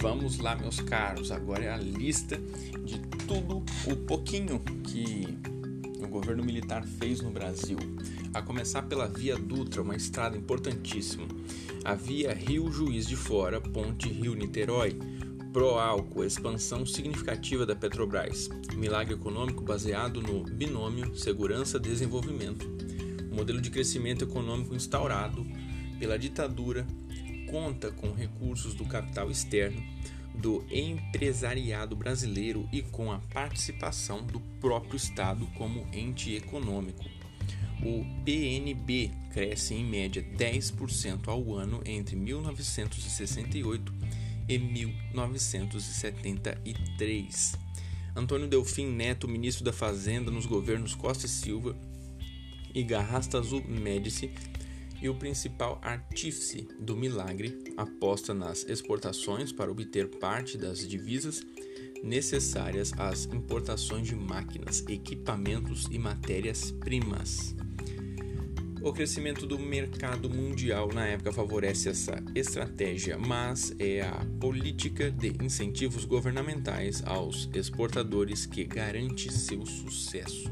Vamos lá, meus caros. Agora é a lista de tudo o pouquinho que o governo militar fez no Brasil. A começar pela Via Dutra, uma estrada importantíssima. A Via Rio Juiz de Fora, Ponte Rio Niterói. Proálcool, expansão significativa da Petrobras. Milagre econômico baseado no binômio segurança-desenvolvimento. Modelo de crescimento econômico instaurado pela ditadura conta com recursos do capital externo, do empresariado brasileiro e com a participação do próprio Estado como ente econômico. O PNB cresce em média 10% ao ano entre 1968 e 1973. Antônio Delfim Neto, ministro da Fazenda nos governos Costa e Silva e Garrastazu Médici, e o principal artífice do milagre aposta nas exportações para obter parte das divisas necessárias às importações de máquinas, equipamentos e matérias-primas. O crescimento do mercado mundial na época favorece essa estratégia, mas é a política de incentivos governamentais aos exportadores que garante seu sucesso.